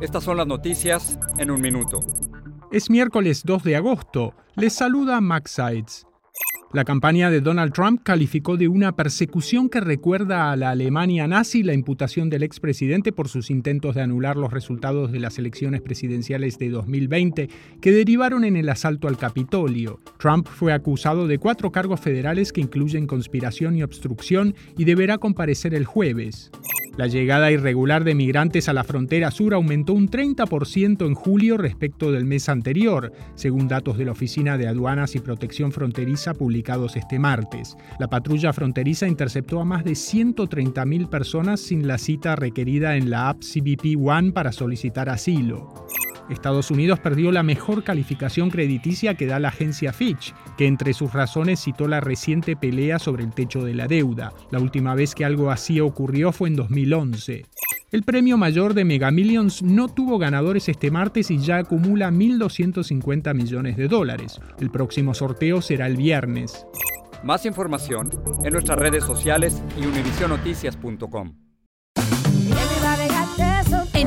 estas son las noticias en un minuto. Es miércoles 2 de agosto. Les saluda Max Sides. La campaña de Donald Trump calificó de una persecución que recuerda a la Alemania nazi la imputación del expresidente por sus intentos de anular los resultados de las elecciones presidenciales de 2020 que derivaron en el asalto al Capitolio. Trump fue acusado de cuatro cargos federales que incluyen conspiración y obstrucción y deberá comparecer el jueves. La llegada irregular de migrantes a la frontera sur aumentó un 30% en julio respecto del mes anterior, según datos de la Oficina de Aduanas y Protección Fronteriza publicados este martes. La patrulla fronteriza interceptó a más de 130.000 personas sin la cita requerida en la app CBP One para solicitar asilo. Estados Unidos perdió la mejor calificación crediticia que da la agencia Fitch, que entre sus razones citó la reciente pelea sobre el techo de la deuda. La última vez que algo así ocurrió fue en 2011. El premio mayor de Mega Millions no tuvo ganadores este martes y ya acumula 1.250 millones de dólares. El próximo sorteo será el viernes. Más información en nuestras redes sociales y univisionoticias.com.